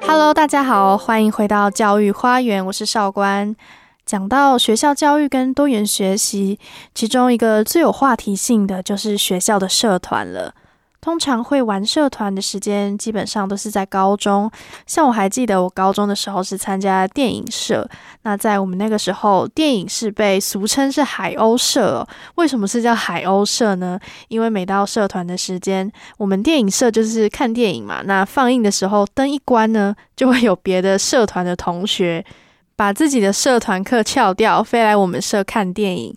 Hello，大家好，欢迎回到教育花园，我是少官。讲到学校教育跟多元学习，其中一个最有话题性的就是学校的社团了。通常会玩社团的时间，基本上都是在高中。像我还记得，我高中的时候是参加电影社。那在我们那个时候，电影是被俗称是海鸥社。为什么是叫海鸥社呢？因为每到社团的时间，我们电影社就是看电影嘛。那放映的时候，灯一关呢，就会有别的社团的同学。把自己的社团课翘掉，飞来我们社看电影。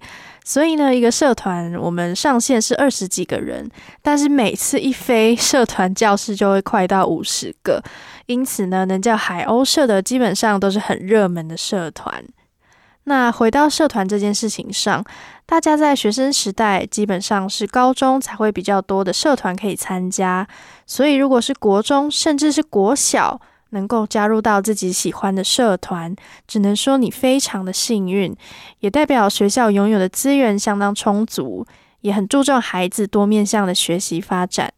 所以呢，一个社团我们上线是二十几个人，但是每次一飞，社团教室就会快到五十个。因此呢，能叫海鸥社的基本上都是很热门的社团。那回到社团这件事情上，大家在学生时代基本上是高中才会比较多的社团可以参加，所以如果是国中甚至是国小。能够加入到自己喜欢的社团，只能说你非常的幸运，也代表学校拥有的资源相当充足，也很注重孩子多面向的学习发展。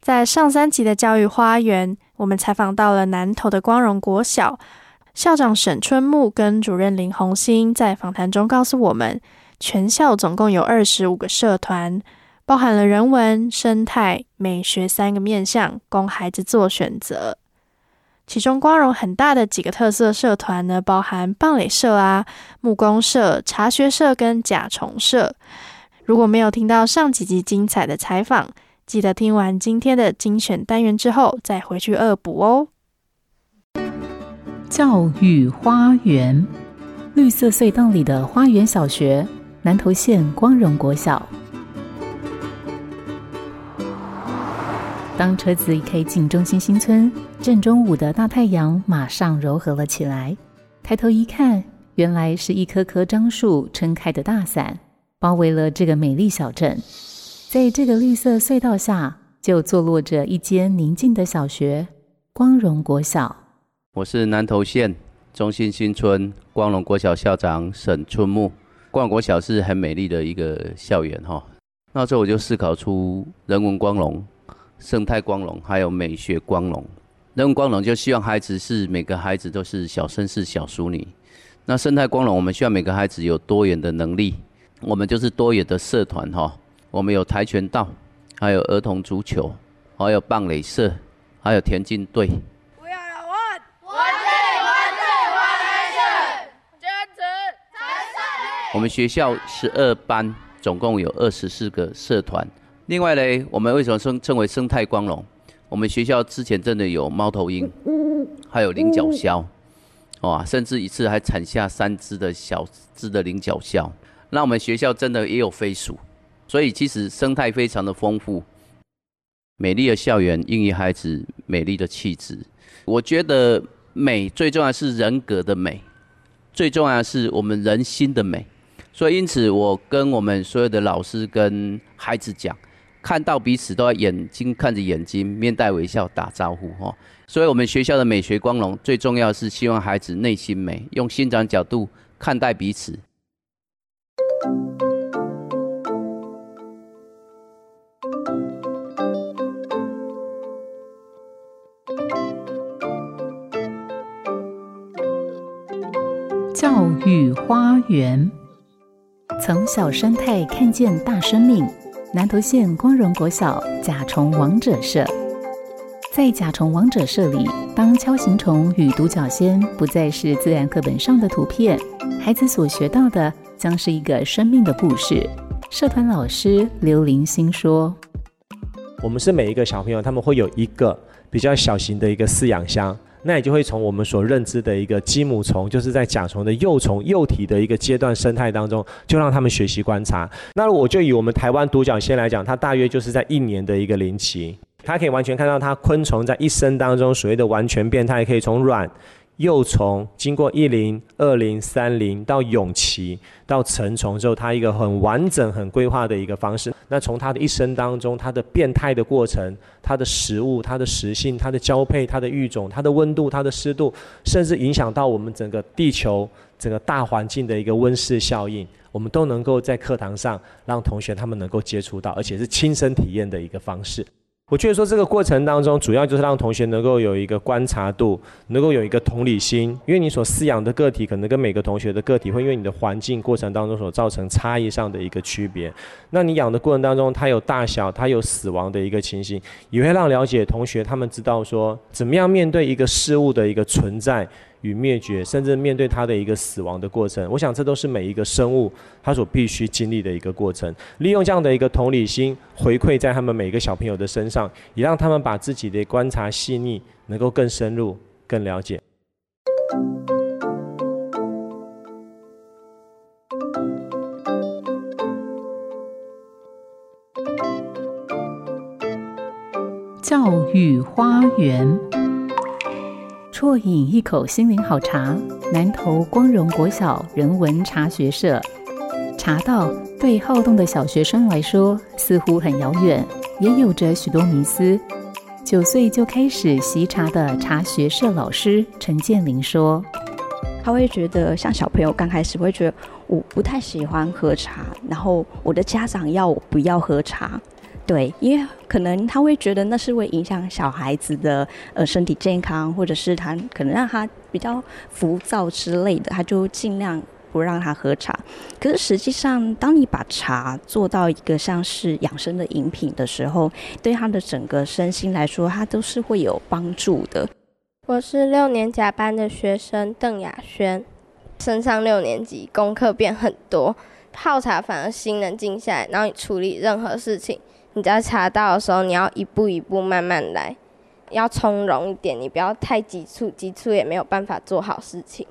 在上三集的教育花园，我们采访到了南投的光荣国小校长沈春木跟主任林红星，在访谈中告诉我们，全校总共有二十五个社团。包含了人文、生态、美学三个面向，供孩子做选择。其中光荣很大的几个特色社团呢，包含棒垒社啊、木工社、茶学社跟甲虫社。如果没有听到上几集精彩的采访，记得听完今天的精选单元之后，再回去恶补哦。教育花园，绿色隧道里的花园小学，南投县光荣国小。当车子一开进中心新村，正中午的大太阳马上柔和了起来。抬头一看，原来是一棵棵樟树撑开的大伞，包围了这个美丽小镇。在这个绿色隧道下，就坐落着一间宁静的小学——光荣国小。我是南投县中心新村光荣国小校长沈春木。光荣国小是很美丽的一个校园哈。那时候我就思考出人文光荣。生态光荣，还有美学光荣。人文光荣就希望孩子是每个孩子都是小绅士、小淑女。那生态光荣，我们希望每个孩子有多元的能力。我们就是多元的社团哈。我们有跆拳道，还有儿童足球，还有棒垒社，还有田径队。不要了，我，万岁万岁万岁！坚持才胜利。我们学校十二班，总共有二十四个社团。另外呢，我们为什么称称为生态光荣？我们学校之前真的有猫头鹰，还有菱角鸮，哇，甚至一次还产下三只的小只的菱角鸮。那我们学校真的也有飞鼠，所以其实生态非常的丰富。美丽的校园孕育孩子美丽的气质。我觉得美最重要是人格的美，最重要是我们人心的美。所以因此，我跟我们所有的老师跟孩子讲。看到彼此都要眼睛看着眼睛，面带微笑打招呼哈。所以，我们学校的美学光荣最重要是希望孩子内心美，用欣赏角度看待彼此。教育花园，从小生态看见大生命。南投县光荣国小甲虫王者社，在甲虫王者社里，当锹形虫与独角仙不再是自然课本上的图片，孩子所学到的将是一个生命的故事。社团老师刘林心说：“我们是每一个小朋友，他们会有一个比较小型的一个饲养箱。”那也就会从我们所认知的一个鸡母虫，就是在甲虫的幼虫幼体的一个阶段生态当中，就让他们学习观察。那我就以我们台湾独角仙来讲，它大约就是在一年的一个龄期，它可以完全看到它昆虫在一生当中所谓的完全变态，可以从卵。幼虫经过一零、二零、三零到蛹期到成虫之后，它一个很完整、很规划的一个方式。那从它的一生当中，它的变态的过程、它的食物、它的食性、它的交配、它的育种、它的温度、它的湿度，甚至影响到我们整个地球整个大环境的一个温室效应，我们都能够在课堂上让同学他们能够接触到，而且是亲身体验的一个方式。我觉得说这个过程当中，主要就是让同学能够有一个观察度，能够有一个同理心，因为你所饲养的个体可能跟每个同学的个体会因为你的环境过程当中所造成差异上的一个区别。那你养的过程当中，它有大小，它有死亡的一个情形，也会让了解同学他们知道说怎么样面对一个事物的一个存在。与灭绝，甚至面对它的一个死亡的过程，我想这都是每一个生物它所必须经历的一个过程。利用这样的一个同理心回馈在他们每个小朋友的身上，也让他们把自己的观察细腻，能够更深入、更了解。教育花园。啜饮一口心灵好茶，南投光荣国小人文茶学社。茶道对好动的小学生来说似乎很遥远，也有着许多迷思。九岁就开始习茶的茶学社老师陈建林说：“他会觉得，像小朋友刚开始会觉得我不太喜欢喝茶，然后我的家长要我不要喝茶。”对，因为可能他会觉得那是会影响小孩子的呃身体健康，或者是他可能让他比较浮躁之类的，他就尽量不让他喝茶。可是实际上，当你把茶做到一个像是养生的饮品的时候，对他的整个身心来说，他都是会有帮助的。我是六年甲班的学生邓雅轩，升上六年级，功课变很多，泡茶反而心能静下来，然后你处理任何事情。你在茶道的时候，你要一步一步慢慢来，要从容一点，你不要太急促，急促也没有办法做好事情。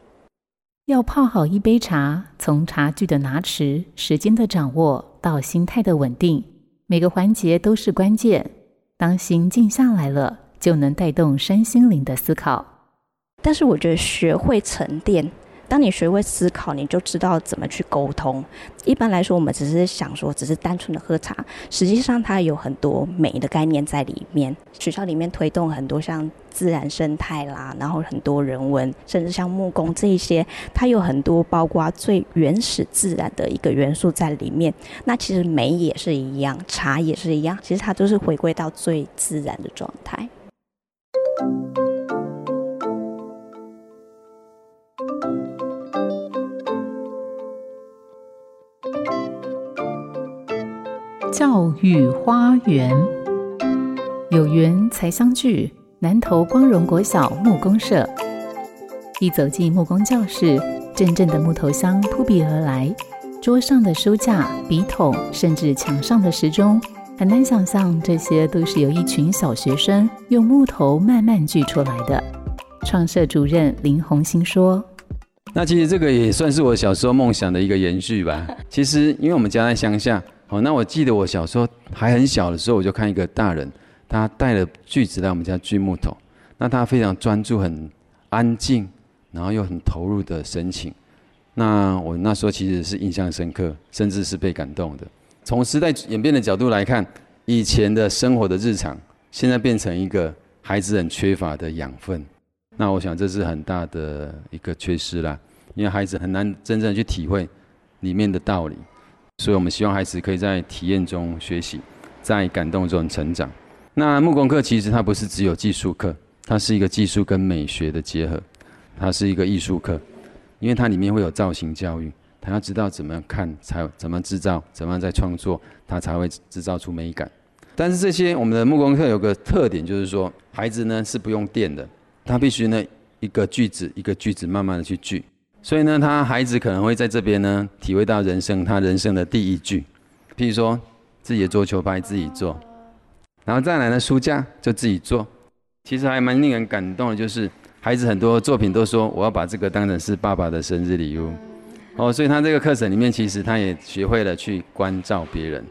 要泡好一杯茶，从茶具的拿持、时间的掌握到心态的稳定，每个环节都是关键。当心静下来了，就能带动身心灵的思考。但是我觉得学会沉淀。当你学会思考，你就知道怎么去沟通。一般来说，我们只是想说，只是单纯的喝茶，实际上它有很多美的概念在里面。学校里面推动很多像自然生态啦，然后很多人文，甚至像木工这一些，它有很多包括最原始自然的一个元素在里面。那其实美也是一样，茶也是一样，其实它都是回归到最自然的状态。教育花园有缘才相聚，南投光荣国小木工社。一走进木工教室，阵阵的木头香扑鼻而来。桌上的书架、笔筒，甚至墙上的时钟，很难想象这些都是由一群小学生用木头慢慢锯出来的。创社主任林红星说：“那其实这个也算是我小时候梦想的一个延续吧。其实因为我们家在乡下。”哦，那我记得我小时候还很小的时候，我就看一个大人，他带了锯子来我们家锯木头。那他非常专注、很安静，然后又很投入的神情。那我那时候其实是印象深刻，甚至是被感动的。从时代演变的角度来看，以前的生活的日常，现在变成一个孩子很缺乏的养分。那我想这是很大的一个缺失啦，因为孩子很难真正去体会里面的道理。所以我们希望孩子可以在体验中学习，在感动中成长。那木工课其实它不是只有技术课，它是一个技术跟美学的结合，它是一个艺术课，因为它里面会有造型教育，他要知道怎么样看，才怎么制造，怎么样在创作，他才会制造出美感。但是这些我们的木工课有个特点，就是说孩子呢是不用电的，他必须呢一个句子一个句子慢慢的去锯。所以呢，他孩子可能会在这边呢，体会到人生他人生的第一句，譬如说自己的桌球拍自己做，然后再来呢书架就自己做。其实还蛮令人感动的，就是孩子很多作品都说我要把这个当成是爸爸的生日礼物。哦，所以他这个课程里面，其实他也学会了去关照别人。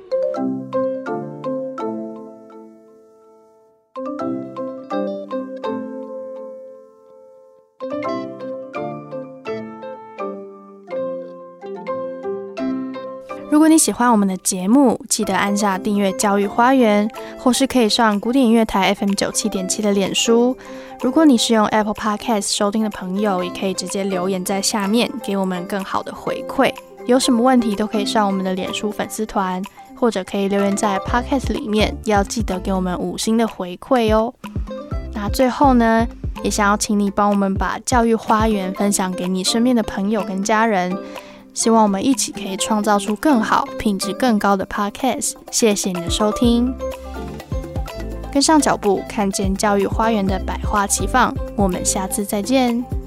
如果你喜欢我们的节目，记得按下订阅教育花园，或是可以上古典音乐台 FM 九七点七的脸书。如果你是用 Apple Podcast 收听的朋友，也可以直接留言在下面，给我们更好的回馈。有什么问题都可以上我们的脸书粉丝团，或者可以留言在 Podcast 里面，要记得给我们五星的回馈哦。那最后呢，也想要请你帮我们把教育花园分享给你身边的朋友跟家人。希望我们一起可以创造出更好、品质更高的 Podcast。谢谢你的收听，跟上脚步，看见教育花园的百花齐放。我们下次再见。